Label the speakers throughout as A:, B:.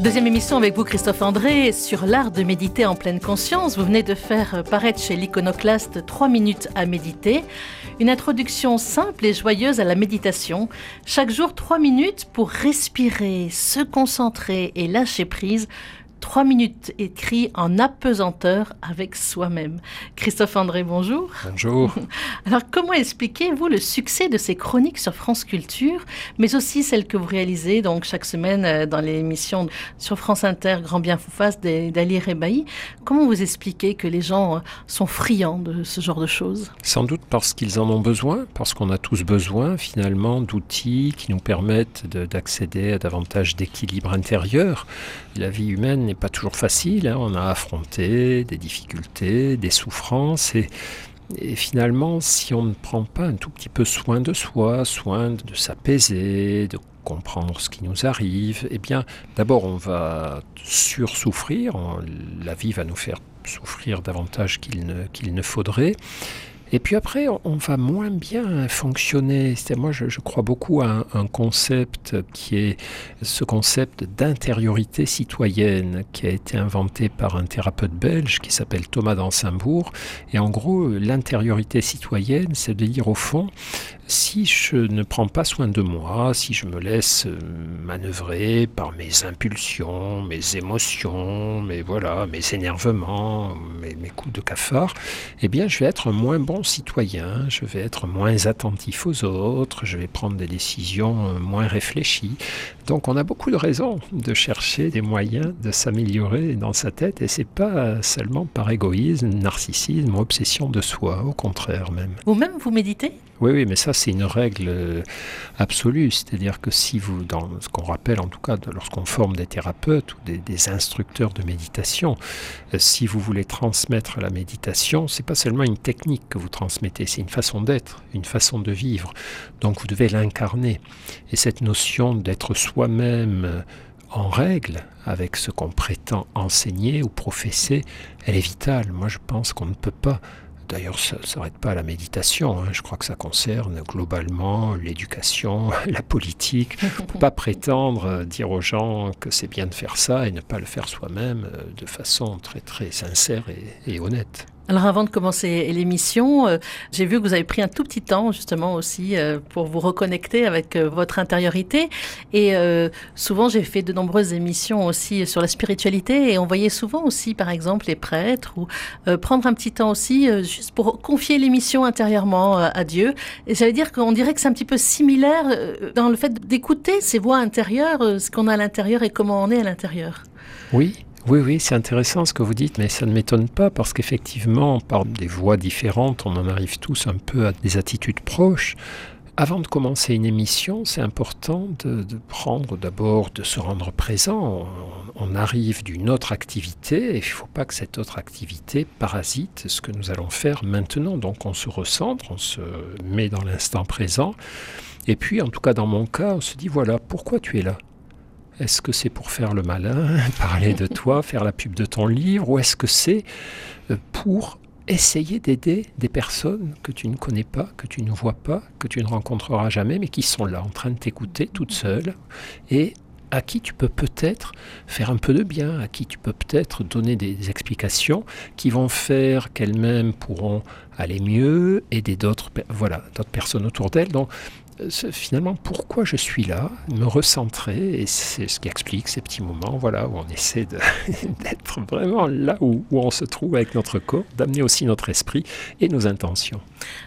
A: Deuxième émission avec vous, Christophe André, sur l'art de méditer en pleine conscience. Vous venez de faire paraître chez l'Iconoclaste 3 minutes à méditer. Une introduction simple et joyeuse à la méditation. Chaque jour, 3 minutes pour respirer, se concentrer et lâcher prise Trois minutes écrit en apesanteur avec soi-même. Christophe André, bonjour.
B: Bonjour.
A: Alors, comment expliquez-vous le succès de ces chroniques sur France Culture, mais aussi celles que vous réalisez donc chaque semaine euh, dans l'émission sur France Inter, Grand Bien Foufas d'Ali Rebaï Comment vous expliquez que les gens euh, sont friands de ce genre de choses?
B: Sans doute parce qu'ils en ont besoin, parce qu'on a tous besoin finalement d'outils qui nous permettent d'accéder à davantage d'équilibre intérieur. La vie humaine n'est pas toujours facile. Hein. On a affronté des difficultés, des souffrances et, finalement, si on ne prend pas un tout petit peu soin de soi, soin de s'apaiser, de comprendre ce qui nous arrive, eh bien, d'abord, on va sursouffrir. La vie va nous faire souffrir davantage qu'il ne, qu'il ne faudrait. Et puis après, on va moins bien fonctionner. Moi, je, crois beaucoup à un, concept qui est ce concept d'intériorité citoyenne qui a été inventé par un thérapeute belge qui s'appelle Thomas d'Ansembourg. Et en gros, l'intériorité citoyenne, c'est de dire au fond, si je ne prends pas soin de moi, si je me laisse euh, manœuvrer par mes impulsions, mes émotions, mes voilà, mes énervements, mes, coups de cafard, eh bien je vais être moins bon citoyen, je vais être moins attentif aux autres, je vais prendre des décisions euh, moins réfléchies. Donc on a beaucoup de raisons de chercher des moyens de s'améliorer dans sa tête et c'est pas seulement par égoïsme, narcissisme obsession de soi, au contraire même.
A: Vous-même vous méditez?
B: Oui, oui, mais ça c'est une règle euh, absolue, c'est-à-dire que si vous, dans ce qu'on rappelle en tout cas lorsqu'on forme des thérapeutes ou des, instructeurs de méditation, euh, si vous voulez transmettre la méditation, c'est pas seulement une technique que vous transmettez, c'est une façon d'être, une façon de vivre. Donc vous devez l'incarner. Et cette notion d'être soi-même euh, en règle avec ce qu'on prétend enseigner ou professer, elle est vitale. Moi je pense qu'on ne peut pas D'ailleurs, ça ne s'arrête pas à la méditation. Hein. Je crois que ça concerne globalement l'éducation, la politique. On ne peut pas prétendre euh, dire aux gens que c'est bien de faire ça et ne pas le faire soi-même euh, de façon très très sincère et honnête.
A: Alors avant de commencer l'émission, euh, j'ai vu que vous avez pris un tout petit temps justement aussi euh, pour vous reconnecter avec euh, votre intériorité. Et souvent j'ai fait de nombreuses émissions aussi sur la spiritualité et on voyait souvent aussi par exemple les prêtres ou prendre un petit temps aussi juste pour confier l'émission intérieurement à Dieu. Et j'allais dire qu'on dirait que c'est un petit peu similaire dans le fait d'écouter ces voix intérieures, ce qu'on a à l'intérieur et comment on est à l'intérieur.
B: Oui, oui, oui, c'est intéressant ce que vous dites, mais ça ne m'étonne pas parce qu'effectivement, par des voix différentes, on en arrive tous un peu à des attitudes proches. Avant de commencer une émission, c'est important de, prendre d'abord, de se rendre présent. On, arrive d'une autre activité et il ne faut pas que cette autre activité parasite ce que nous allons faire maintenant. Donc on se recentre, on se met dans l'instant présent. Et puis, en tout cas dans mon cas, on se dit, voilà, pourquoi tu es là? Est-ce que c'est pour faire le malin, parler de toi, faire la pub de ton livre, ou est-ce que c'est euh, pour essayer d'aider des personnes que tu ne connais pas, que tu ne vois pas, que tu ne rencontreras jamais, mais qui sont là en train de t'écouter toutes seules et à qui tu peux peut-être faire un peu de bien, à qui tu peux peut-être donner des explications qui vont faire qu'elles-mêmes pourront aller mieux, aider d'autres voilà, personnes autour d'elles. Finalement pourquoi je suis là, me recentrer, et c'est ce qui explique ces petits moments voilà, où on essaie d'être vraiment là où, on se trouve avec notre corps, d'amener aussi notre esprit et nos intentions.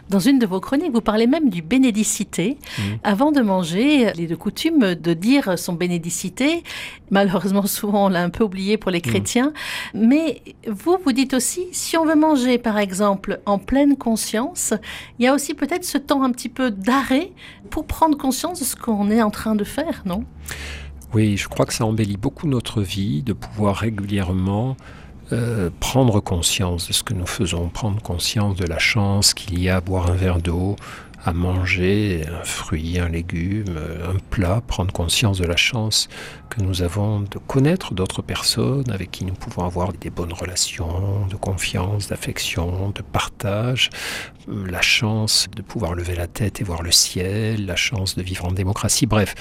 A: Dans une de vos chroniques, vous parlez même du bénédicité. Mmh. Avant de manger, il est de coutume de dire son bénédicité. Malheureusement, souvent, on l'a un peu oublié pour les mmh. chrétiens. Mais vous, vous dites aussi, si on veut manger, par exemple, en pleine conscience, il y a aussi peut-être ce temps un petit peu d'arrêt pour prendre conscience de ce qu'on est en train de faire, non?
B: Oui, je crois que ça embellit beaucoup notre vie de pouvoir régulièrement euh, prendre conscience de ce que nous faisons, prendre conscience de la chance qu'il y a à boire un verre d'eau, à manger un fruit, un légume, un plat, prendre conscience de la chance que nous avons de connaître d'autres personnes avec qui nous pouvons avoir des bonnes relations, de confiance, d'affection, de partage, la chance de pouvoir lever la tête et voir le ciel, la chance de vivre en démocratie, bref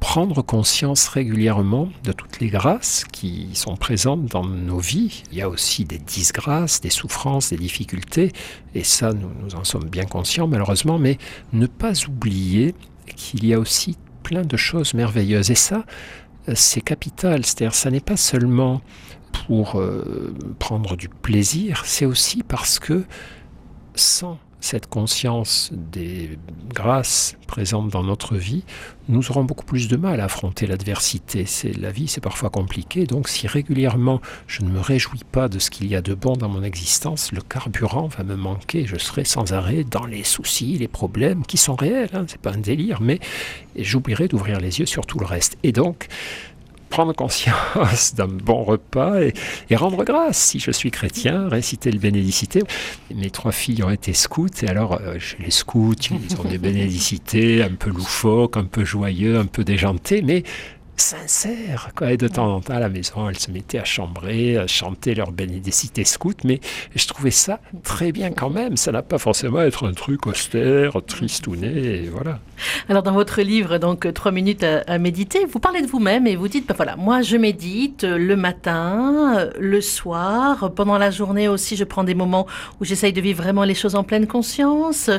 B: prendre conscience régulièrement de toutes les grâces qui sont présentes dans nos vies. Il y a aussi des disgrâces, des souffrances, des difficultés, et ça, nous, en sommes bien conscients malheureusement, mais ne pas oublier qu'il y a aussi plein de choses merveilleuses. Et ça, c'est capital, c'est-à-dire ça n'est pas seulement pour euh, prendre du plaisir, c'est aussi parce que sans cette conscience des grâces présentes dans notre vie, nous aurons beaucoup plus de mal à affronter l'adversité. C'est la vie, c'est parfois compliqué. Donc, si régulièrement je ne me réjouis pas de ce qu'il y a de bon dans mon existence, le carburant va me manquer. Je serai sans arrêt dans les soucis, les problèmes qui sont réels. Hein, c'est pas un délire, mais j'oublierai d'ouvrir les yeux sur tout le reste. Et donc, prendre conscience d'un bon repas et, rendre grâce. Si je suis chrétien, réciter le bénédicité. Mes trois filles ont été scouts et alors euh, chez les scouts, ils ont des bénédicités un peu loufoques, un peu joyeux, un peu déjantés, mais sincère. Quoi. Et de temps en temps, à la maison, elles se mettaient à chambrer, à chanter leur bénédicité scout, mais je trouvais ça très bien quand même. Ça n'a pas forcément à être un truc austère, tristouné, et voilà.
A: Alors, dans votre livre, donc, Trois minutes à, méditer, vous parlez de vous-même et vous dites, ben voilà, moi, je médite le matin, le soir, pendant la journée aussi, je prends des moments où j'essaye de vivre vraiment les choses en pleine conscience.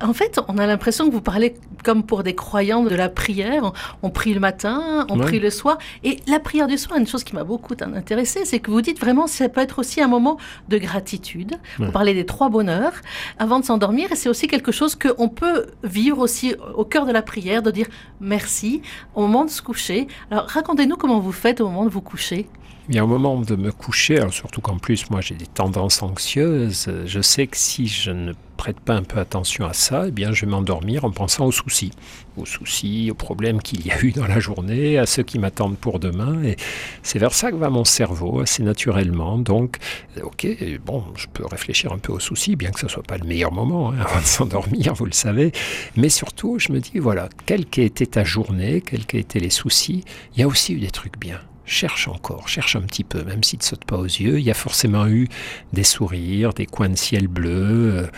A: En fait, on a l'impression que vous parlez comme pour des croyants de la prière. On prie le matin, on le soir. Et la prière du soir, une chose qui m'a beaucoup intéressée, c'est que vous dites vraiment, ça peut être aussi un moment de gratitude. Vous parlez des trois bonheurs avant de s'endormir, et c'est aussi quelque chose qu'on peut vivre aussi au cœur de la prière, de dire merci au moment de se coucher. Alors racontez-nous comment vous faites au moment de vous coucher.
B: Il y a un moment de me coucher, surtout qu'en plus moi j'ai des tendances anxieuses, je sais que si je ne prête pas un peu attention à ça, eh bien je vais m'endormir en pensant aux soucis, aux soucis, aux problèmes qu'il y a eu dans la journée, à ceux qui m'attendent pour demain, et c'est vers ça que va mon cerveau assez naturellement. Donc, ok, bon, je peux réfléchir un peu aux soucis, bien que ce soit pas le meilleur moment hein, avant de s'endormir, vous le savez, mais surtout je me dis voilà, quelle qu'ait été ta journée, quels qu'aient été les soucis, il y a aussi eu des trucs bien cherche encore, cherche un petit peu, même s'il ne te saute pas aux yeux. Il y a forcément eu des sourires, des coins de ciel bleu,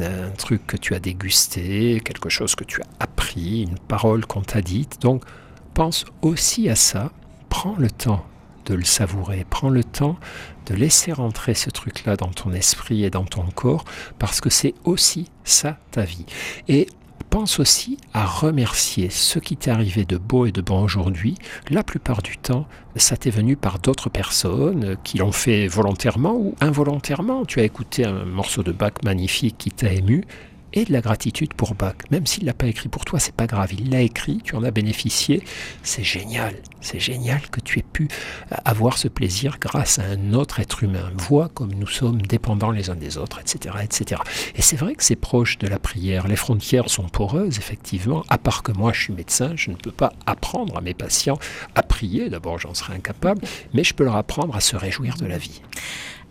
B: euh, un truc que tu as dégusté, quelque chose que tu as appris, une parole qu'on t'a dite. Donc, pense aussi à ça. Prends le temps de le savourer. Prends le temps de laisser rentrer ce truc-là dans ton esprit et dans ton corps, parce que c'est aussi ça ta vie. Et pense aussi à remercier ce qui t'est arrivé de beau et de bon aujourd'hui. La plupart du temps, ça t'est venu par d'autres personnes qui l'ont fait volontairement ou involontairement. Tu as écouté un morceau de Bach magnifique qui t'a ému et de la gratitude pour Bach. Même s'il l'a pas écrit pour toi, c'est pas grave. Il l'a écrit, tu en as bénéficié. C'est génial. C'est génial que tu aies pu avoir ce plaisir grâce à un autre être humain. Vois comme nous sommes dépendants les uns des autres, etc. etc. Et c'est vrai que c'est proche de la prière. Les frontières sont poreuses, effectivement. À part que moi, je suis médecin, je ne peux pas apprendre à mes patients à prier. D'abord, j'en serais incapable. Mais je peux leur apprendre à se réjouir de la vie.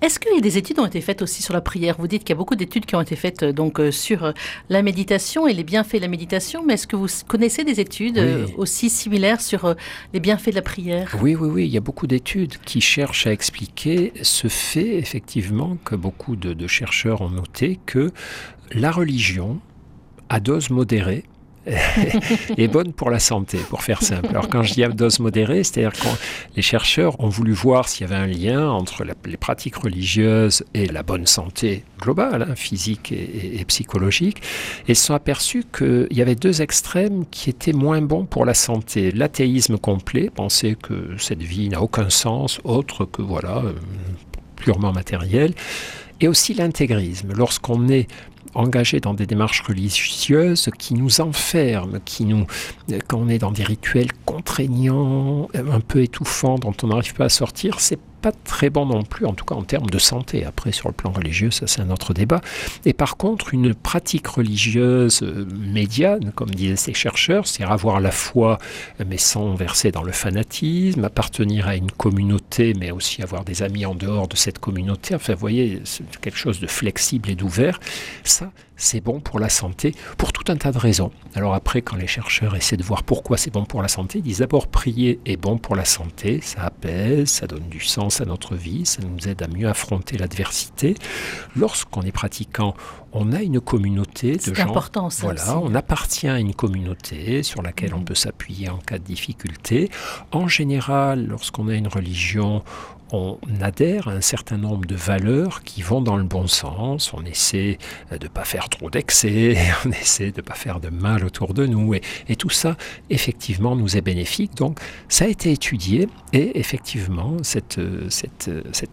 A: Est-ce que des études ont été faites aussi sur la prière? Vous dites qu'il y a beaucoup d'études qui ont été faites euh, donc euh, sur euh, la méditation et les bienfaits de la méditation, mais est-ce que vous connaissez des études aussi similaires sur les bienfaits de la prière?
B: Oui, oui, oui. Il y a beaucoup d'études qui cherchent à expliquer ce fait, effectivement, que beaucoup de chercheurs ont noté que la religion, à dose modérée, est bonne pour la santé, pour faire simple. Alors quand je dis à dose modérée, c'est-à-dire que les chercheurs ont voulu voir s'il y avait un lien entre les pratiques religieuses et la bonne santé globale, hein, physique et, psychologique, et se sont aperçus qu'il y avait deux extrêmes qui étaient moins bons pour la santé. L'athéisme complet, penser que cette vie n'a aucun sens autre que voilà euh, purement matériel, et aussi l'intégrisme. Lorsqu'on est engagé dans des démarches religieuses qui nous enferment, qui nous, quand on est dans des rituels contraignants, un peu étouffants, dont on n'arrive pas à sortir, c'est pas très bon non plus, en tout cas en termes de santé. Après, sur le plan religieux, ça c'est un autre débat. Et par contre, une pratique religieuse euh, médiane, comme disaient ces chercheurs, c'est avoir la foi, mais sans verser dans le fanatisme, appartenir à une communauté, mais aussi avoir des amis en dehors de cette communauté. Enfin, vous voyez, c'est quelque chose de flexible et d'ouvert. Ça, c'est bon pour la santé, pour tout un tas de raisons. Alors après, quand les chercheurs essaient de voir pourquoi c'est bon pour la santé, ils disent d'abord prier est bon pour la santé, ça apaise, ça donne du sens sens à notre vie, ça nous aide à mieux affronter l'adversité. Lorsqu'on est pratiquant, on a une communauté de gens.
A: important, ça
B: Voilà, on appartient à une communauté sur laquelle on
A: Mhm.
B: peut s'appuyer en cas de difficulté. En général, lorsqu'on a une religion, on adhère à un certain nombre de valeurs qui vont dans le bon sens. On essaie de ne pas faire trop d'excès, on essaie de ne pas faire de mal autour de nous. Et, tout ça, effectivement, nous est bénéfique. Donc, ça a été étudié et effectivement, cet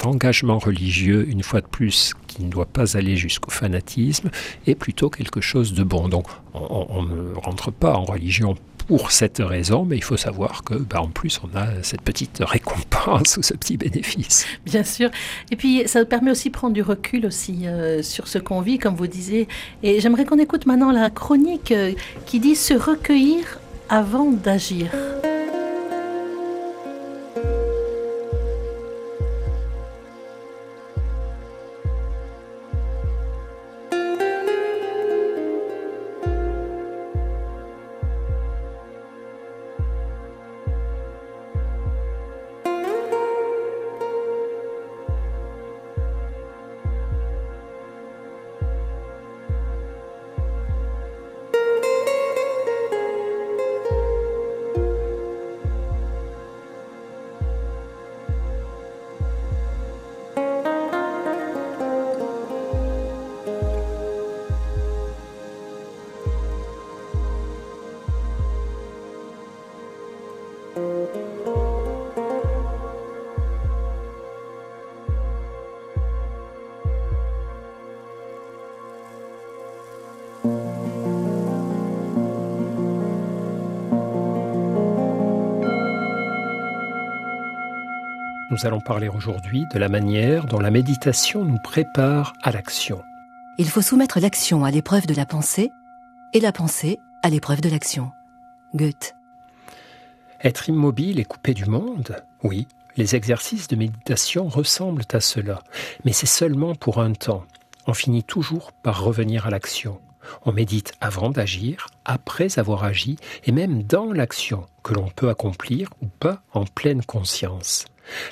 B: engagement religieux, une fois de plus, qui ne doit pas aller jusqu'au fanatisme, est plutôt quelque chose de bon. Donc, on, on- on ne rentre pas en religion pour cette raison, mais il faut savoir que, bah, en plus, on a cette petite récompense ou ce petit bénéfice.
A: Bien sûr. Et puis, ça permet aussi de prendre du recul aussi euh, sur ce qu'on vit, comme vous disiez. Et j'aimerais qu'on écoute maintenant la chronique euh, qui dit se recueillir avant d'agir.
B: Nous allons parler aujourd'hui de la manière dont la méditation nous prépare à l'action.
C: Il faut soumettre l'action à l'épreuve de la pensée et la pensée à l'épreuve de l'action. Goethe.
B: Être immobile et coupé du monde Oui, les exercices de méditation ressemblent à cela, mais c'est seulement pour un temps. On finit toujours par revenir à l'action. On médite avant d'agir, après avoir agi, et même dans l'action que l'on peut accomplir ou pas en pleine conscience.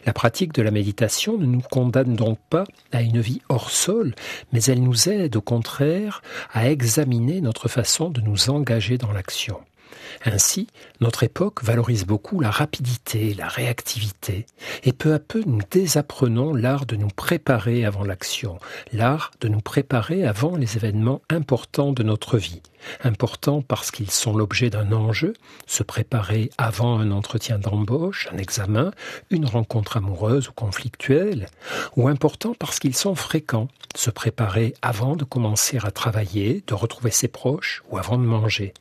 B: La pratique de la méditation ne nous condamne donc pas à une vie hors sol, mais elle nous aide au contraire à examiner notre façon de nous engager dans l'action. Ainsi, notre époque valorise beaucoup la rapidité, la réactivité, et peu à peu nous désapprenons l'art de nous préparer avant l'action, l'art de nous préparer avant les événements importants de notre vie. Importants parce qu'ils sont l'objet d'un enjeu, se préparer avant un entretien d'embauche, un examen, une rencontre amoureuse ou conflictuelle, ou importants parce qu'ils sont fréquents, se préparer avant de commencer à travailler, de retrouver ses proches ou avant de manger.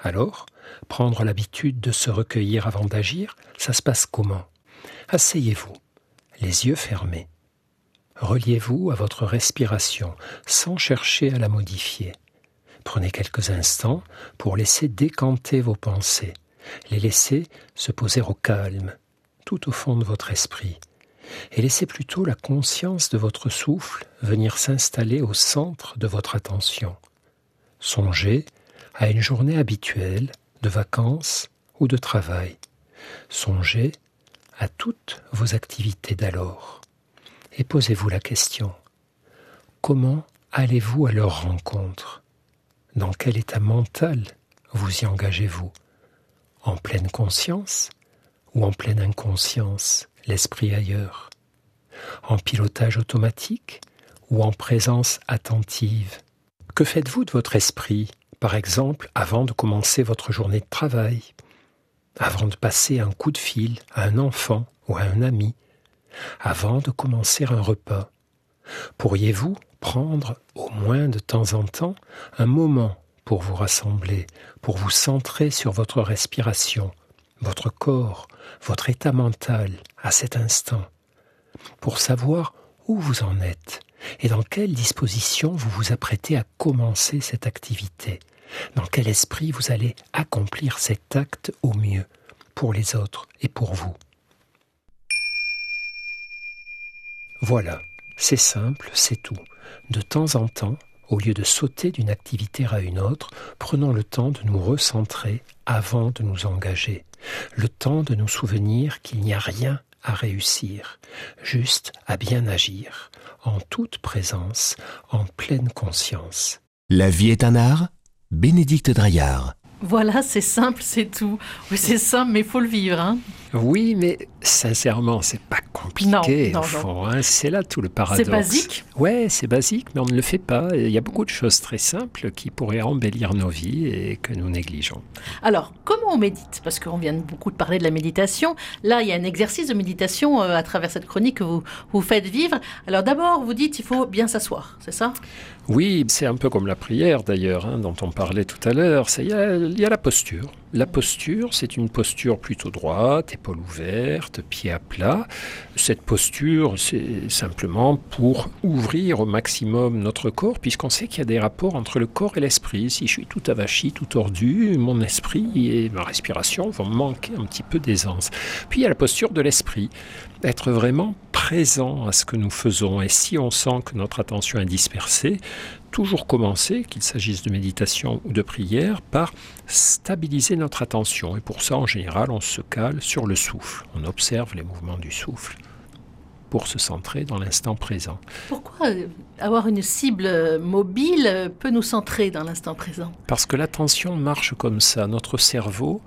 B: Alors, prendre l'habitude de se recueillir avant d'agir, ça se passe comment? Asseyez-vous, les yeux fermés. Reliez-vous à votre respiration sans chercher à la modifier. Prenez quelques instants pour laisser décanter vos pensées, les laisser se poser au calme, tout au fond de votre esprit, et laissez plutôt la conscience de votre souffle venir s'installer au centre de votre attention. Songez à une journée habituelle de vacances ou de travail. Songez à toutes vos activités d'alors. Et posez-vous la question, comment allez-vous à leur rencontre? Dans quel état mental vous y engagez-vous? En pleine conscience ou en pleine inconscience, l'esprit ailleurs? En pilotage automatique ou en présence attentive? Que faites-vous de votre esprit? Par exemple avant de commencer votre journée de travail, avant de passer un coup de fil à un enfant ou à un ami, avant de commencer un repas Pourriez-vous prendre au moins de temps en temps un moment pour vous rassembler, pour vous centrer sur votre respiration, votre corps, votre état mental à cet instant, pour savoir où vous en êtes et dans quelle disposition vous vous apprêtez à commencer cette activité? Dans quel esprit vous allez accomplir cet acte au mieux pour les autres et pour vous. Voilà, c'est simple, c'est tout. De temps en temps, au lieu de sauter d'une activité à une autre, prenons le temps de nous recentrer avant de nous engager, le temps de nous souvenir qu'il n'y a rien à réussir, juste à bien agir, en toute présence, en pleine conscience.
D: La vie est un art? Bénédicte Draillard.
A: Voilà, c'est simple, c'est tout. Oui, c'est simple, mais faut le vivre. Hein.
B: Oui, mais sincèrement, c'est pas compliqué au fond. Hein. C'est là tout le paradoxe.
A: C'est basique.
B: Ouais, c'est basique, mais on ne le fait pas. Il y a beaucoup de choses très simples qui pourraient embellir nos vies et que nous négligeons.
A: Alors, comment on médite? Parce qu'on vient beaucoup de parler de la méditation. Là, il y a un exercice de méditation euh, à travers cette chronique que vous vous faites vivre. Alors d'abord, vous dites il faut bien s'asseoir, c'est ça?
B: Oui, c'est un peu comme la prière d'ailleurs, hein, dont on parlait tout à l'heure. Il y, a la posture. La posture, c'est une posture plutôt droite, épaules ouvertes, pieds à plat. Cette posture, c'est simplement pour ouvrir au maximum notre corps, puisqu'on sait qu'il y a des rapports entre le corps et l'esprit. Si je suis tout avachi, tout tordu, mon esprit et ma respiration vont manquer un petit peu d'aisance. Puis il y a la posture de l'esprit, être vraiment présent à ce que nous faisons. Et si on sent que notre attention est dispersée, toujours commencer, qu'il s'agisse de méditation ou de prière, par stabiliser notre attention. Et pour ça, en général, on se cale sur le souffle. On observe les mouvements du souffle pour se centrer dans l'instant présent.
A: Pourquoi euh, avoir une cible euh, mobile euh, peut nous centrer dans l'instant présent
B: Parce que l'attention marche comme ça. Notre cerveau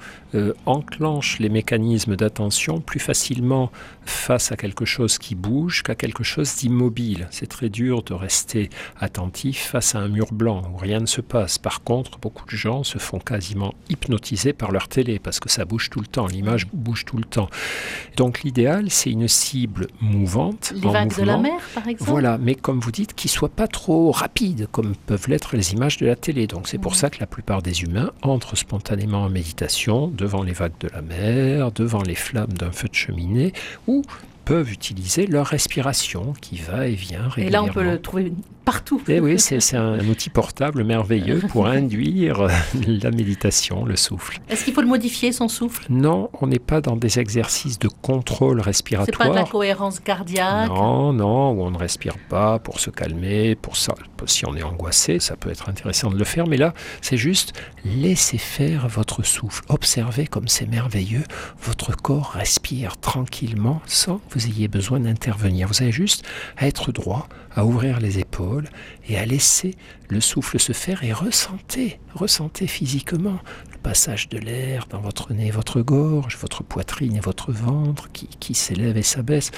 B: enclenche les mécanismes d'attention plus facilement face à quelque chose qui bouge qu'à quelque chose d'immobile. C'est très dur de rester attentif face à un mur blanc où rien ne se passe. Par contre, beaucoup de gens se font quasiment hypnotiser par leur télé parce que ça bouge tout le temps, l'image bouge tout le temps. Donc l'idéal, c'est une cible mouvante
A: les vagues de la mer, par exemple
B: Voilà, mais comme vous dites, qui ne soient pas trop rapides, comme peuvent l'être les images de la télé. Donc c'est pour ça que la plupart des humains entrent spontanément en méditation devant les vagues de la mer, devant les flammes d'un feu de cheminée, ou peuvent utiliser leur respiration qui va et vient régulièrement. Et
A: là, on peut le trouver partout.
B: Et eh oui, c'est un outil portable merveilleux pour induire la méditation, le souffle.
A: Est-ce qu'il faut le modifier, son souffle?
B: Non, on n'est pas dans des exercices de contrôle respiratoire.
A: C'est pas de la cohérence cardiaque?
B: Non, non, où on ne respire pas pour se calmer, pour ça. Si on est angoissé, ça peut être intéressant de le faire, mais là, c'est juste laisser faire votre souffle. Observez comme c'est merveilleux. Votre corps respire tranquillement sans vous ayez besoin d'intervenir. Vous avez juste à être droit, à ouvrir les épaules et à laisser le souffle se faire et ressentez, ressentez physiquement le passage de l'air dans votre nez, votre gorge, votre poitrine et votre ventre qui, qui s'élève et s'abaisse.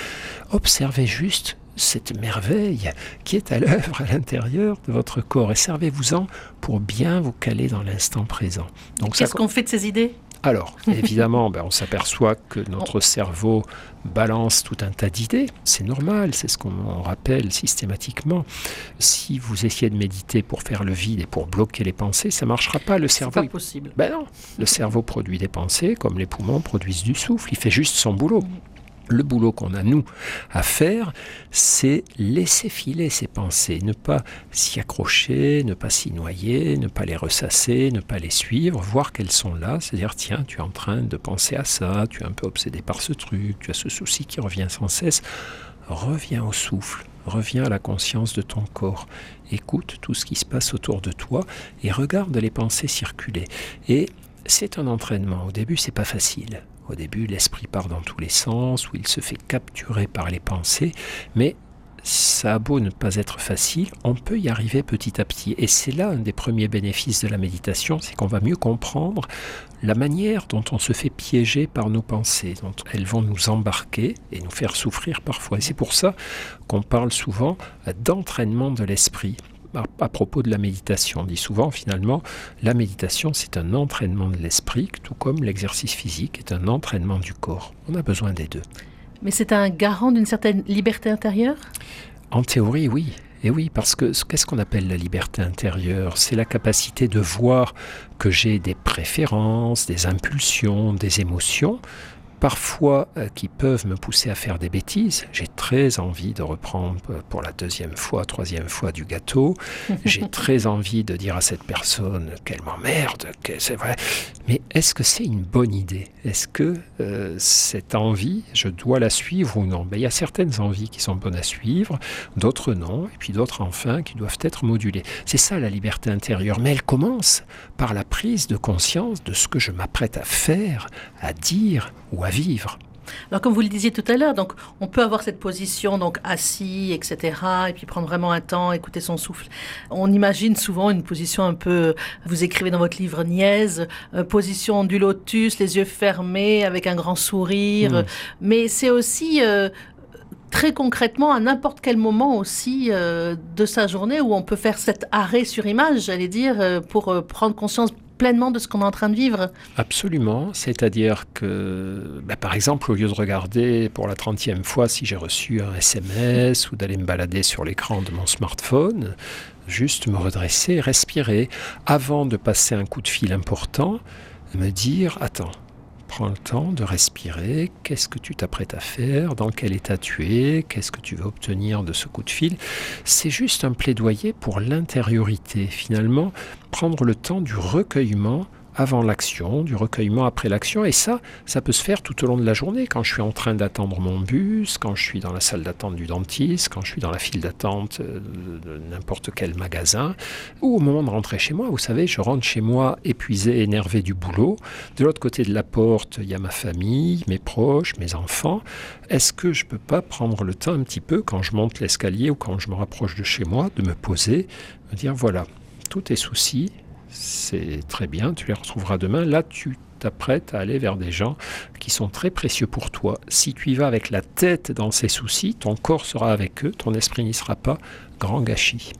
B: Observez juste cette merveille qui est à l'œuvre à l'intérieur de votre corps et servez-vous-en pour bien vous caler dans l'instant présent.
A: Qu'est-ce qu'on fait de ces idées?
B: Alors, évidemment, ben, on s'aperçoit que notre cerveau balance tout un tas d'idées. C'est normal, c'est ce qu'on rappelle systématiquement. Si vous essayez de méditer pour faire le vide et pour bloquer les pensées, ça ne marchera pas. Le cerveau.
A: pas possible.
B: Ben non. Le cerveau produit des pensées comme les poumons produisent du souffle. Il fait juste son boulot. Le boulot qu'on a, nous, à faire, c'est laisser filer ses pensées, ne pas s'y accrocher, ne pas s'y noyer, ne pas les ressasser, ne pas les suivre, voir qu'elles sont là, c'est-à-dire, tiens, tu es en train de penser à ça, tu es un peu obsédé par ce truc, tu as ce souci qui revient sans cesse. Reviens au souffle, reviens à la conscience de ton corps, écoute tout ce qui se passe autour de toi et regarde les pensées circuler. Et c'est un entraînement. Au début, c'est pas facile. Au début, l'esprit part dans tous les sens, où il se fait capturer par les pensées, mais ça a beau ne pas être facile, on peut y arriver petit à petit. Et c'est là un des premiers bénéfices de la méditation, c'est qu'on va mieux comprendre la manière dont on se fait piéger par nos pensées, dont elles vont nous embarquer et nous faire souffrir parfois. Et c'est pour ça qu'on parle souvent d'entraînement de l'esprit à, propos de la méditation. On dit souvent, finalement, la méditation, c'est un entraînement de l'esprit, tout comme l'exercice physique est un entraînement du corps. On a besoin des deux.
A: Mais c'est un garant d'une certaine liberté intérieure?
B: En théorie, oui. Et oui, parce que qu'est-ce qu'on appelle la liberté intérieure? C'est la capacité de voir que j'ai des préférences, des impulsions, des émotions, parfois euh, qui peuvent me pousser à faire des bêtises. J'ai très envie de reprendre euh, pour la deuxième fois, troisième fois du gâteau. J'ai très envie de dire à cette personne qu'elle m'emmerde, que c'est vrai. Mais est-ce que c'est une bonne idée? Est-ce que euh, cette envie, je dois la suivre ou non? Ben, Il y a certaines envies qui sont bonnes à suivre, d'autres non, et puis d'autres enfin qui doivent être modulées. C'est ça la liberté intérieure. Mais elle commence par la prise de conscience de ce que je m'apprête à faire, à dire ou à vivre.
A: Alors comme vous le disiez tout à l'heure, donc on peut avoir cette position donc assis, etc. Et puis prendre vraiment un temps, écouter son souffle. On imagine souvent une position un peu, vous écrivez dans votre livre Niaise, euh, position du lotus, les yeux fermés, avec un grand sourire.
B: Mm.
A: Mais c'est aussi euh, très concrètement à n'importe quel moment aussi euh, de sa journée où on peut faire cet arrêt sur image, j'allais dire, pour prendre conscience pleinement de ce qu'on est en train de vivre.
B: Absolument, c'est-à-dire que, bah, par exemple, au lieu de regarder pour la trentième fois si j'ai reçu un SMS ou d'aller me balader sur l'écran de mon smartphone, juste me redresser, respirer, avant de passer un coup de fil important, me dire, attends, prends le temps de respirer, qu'est-ce que tu t'apprêtes à faire, dans quel état tu es, qu'est-ce que tu veux obtenir de ce coup de fil? C'est juste un plaidoyer pour l'intériorité, finalement, prendre le temps du recueillement avant l'action, du recueillement après l'action. Et ça, ça peut se faire tout au long de la journée, quand je suis en train d'attendre mon bus, quand je suis dans la salle d'attente du dentiste, quand je suis dans la file d'attente euh, de n'importe quel magasin, ou au moment de rentrer chez moi. Vous savez, je rentre chez moi épuisé, énervé du boulot. De l'autre côté de la porte, il y a ma famille, mes proches, mes enfants. Est-ce que je ne peux pas prendre le temps un petit peu, quand je monte l'escalier ou quand je me rapproche de chez moi, de me poser, me dire, voilà, tous tes soucis, c'est très bien, tu les retrouveras demain. Là, tu t'apprêtes à aller vers des gens qui sont très précieux pour toi. Si tu y vas avec la tête dans ces soucis, ton corps sera avec eux, ton esprit n'y sera pas. Grand gâchis.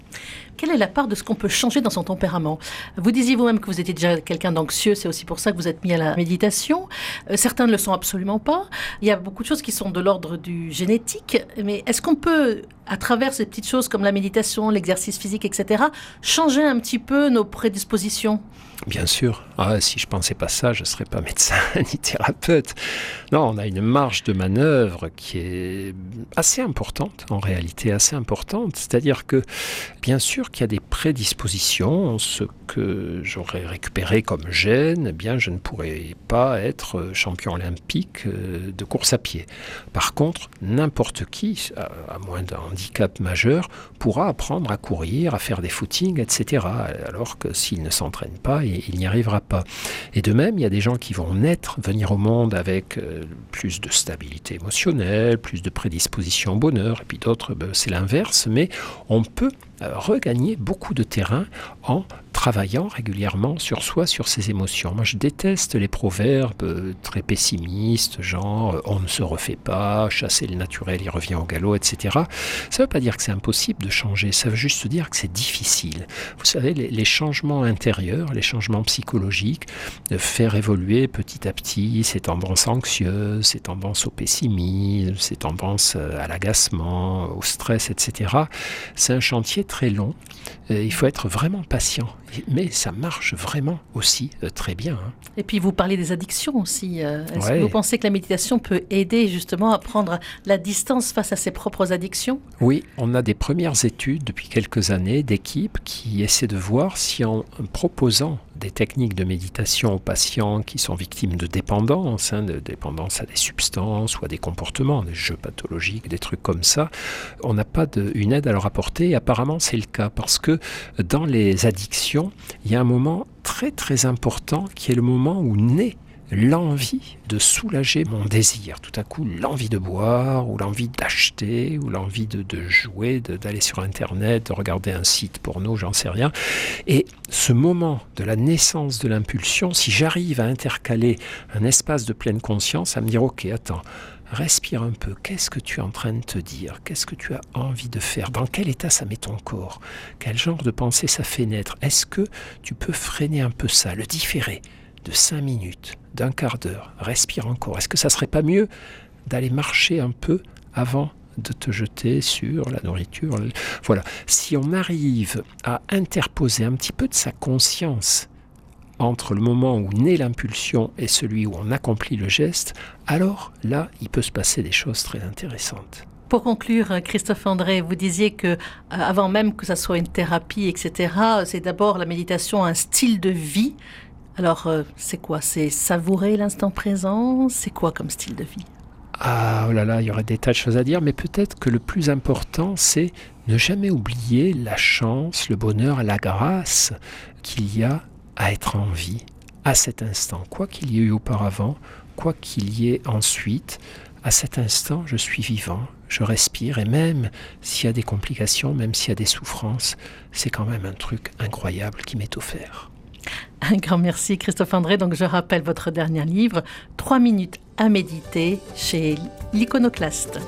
A: Quelle est la part de ce qu'on peut changer dans son tempérament Vous disiez vous-même que vous étiez déjà quelqu'un d'anxieux, c'est aussi pour ça que vous êtes mis à la méditation. Euh, certains ne le sont absolument pas. Il y a beaucoup de choses qui sont de l'ordre du génétique, mais est-ce qu'on peut, à travers ces petites choses comme la méditation, l'exercice physique, etc., changer un petit peu nos prédispositions?
B: Bien sûr. Ah, si je pensais pas ça, je serais pas médecin ni thérapeute. Non, on a une marge de manœuvre qui est assez importante, en réalité assez importante. C'est-à-dire que, bien sûr, qu'il y a des prédispositions. Ce que j'aurais récupéré comme gène, eh bien, je ne pourrais pas être champion olympique euh, de course à pied. Par contre, n'importe qui, à moins d'un handicap majeur, pourra apprendre à courir, à faire des footings, etc. Alors que s'il ne s'entraîne pas, il n'y arrivera pas. Et de même, il y a des gens qui vont naître, venir au monde avec euh, plus de stabilité émotionnelle, plus de prédisposition au bonheur, et puis d'autres, ben, c'est l'inverse, mais on peut euh, regagner beaucoup de terrain en travaillant régulièrement sur soi, sur ses émotions. Moi, je déteste les proverbes euh, très pessimistes, genre euh, on ne se refait pas, chasser le naturel, il revient au galop, etc. Ça ne veut pas dire que c'est impossible de changer, ça veut juste dire que c'est difficile. Vous savez, les, les, changements intérieurs, les changements psychologiques, de faire évoluer petit à petit ces tendances anxieuses, ces tendances au pessimisme, ces tendances à l'agacement, au stress, etc. C'est un chantier très long. il faut être vraiment patient mais ça marche vraiment aussi euh, très bien. Hein.
A: Et puis vous parlez des addictions aussi. Euh, est-ce ouais. que vous pensez que la méditation peut aider justement à prendre la distance face à ses propres addictions?
B: Oui, on a des premières études depuis quelques années d'équipes qui essaient de voir si en proposant des techniques de méditation aux patients qui sont victimes de dépendance, hein, de dépendance à des substances ou à des comportements, des jeux pathologiques, des trucs comme ça, on n'a pas une aide à leur apporter. Apparemment, c'est le cas parce que dans les addictions, il y a un moment très très important qui est le moment où naît l'envie de soulager mon désir. Tout à coup, l'envie de boire, ou l'envie d'acheter, ou l'envie de, de jouer, d'aller sur Internet, de regarder un site porno, j'en sais rien. Et ce moment de la naissance de l'impulsion, si j'arrive à intercaler un espace de pleine conscience, à me dire, ok, attends, respire un peu, qu'est-ce que tu es en train de te dire? Qu'est-ce que tu as envie de faire? Dans quel état ça met ton corps? Quel genre de pensée ça fait naître? Est-ce que tu peux freiner un peu ça, le différer? De 5 minutes, d'un quart d'heure, respire encore. Est-ce que ça serait pas mieux d'aller marcher un peu avant de te jeter sur la nourriture? Voilà, si on arrive à interposer un petit peu de sa conscience entre le moment où naît l'impulsion et celui où on accomplit le geste, alors là, il peut se passer des choses très intéressantes.
A: Pour conclure, Christophe André, vous disiez que euh, avant même que ça soit une thérapie, etc., c'est d'abord la méditation un style de vie. Alors, euh, c'est quoi? C'est savourer l'instant présent? C'est quoi comme style de vie?
B: Ah, oh là là, il y aurait des tas de choses à dire, mais peut-être que le plus important, c'est ne jamais oublier la chance, le bonheur, la grâce qu'il y a à être en vie à cet instant, quoi qu'il y ait eu auparavant, quoi qu'il y ait ensuite, à cet instant, je suis vivant, je respire, et même s'il y a des complications, même s'il y a des souffrances, c'est quand même un truc incroyable qui m'est offert.
A: Un grand merci Christophe André. Donc je rappelle votre dernier livre, 3 minutes à méditer chez l'Iconoclaste.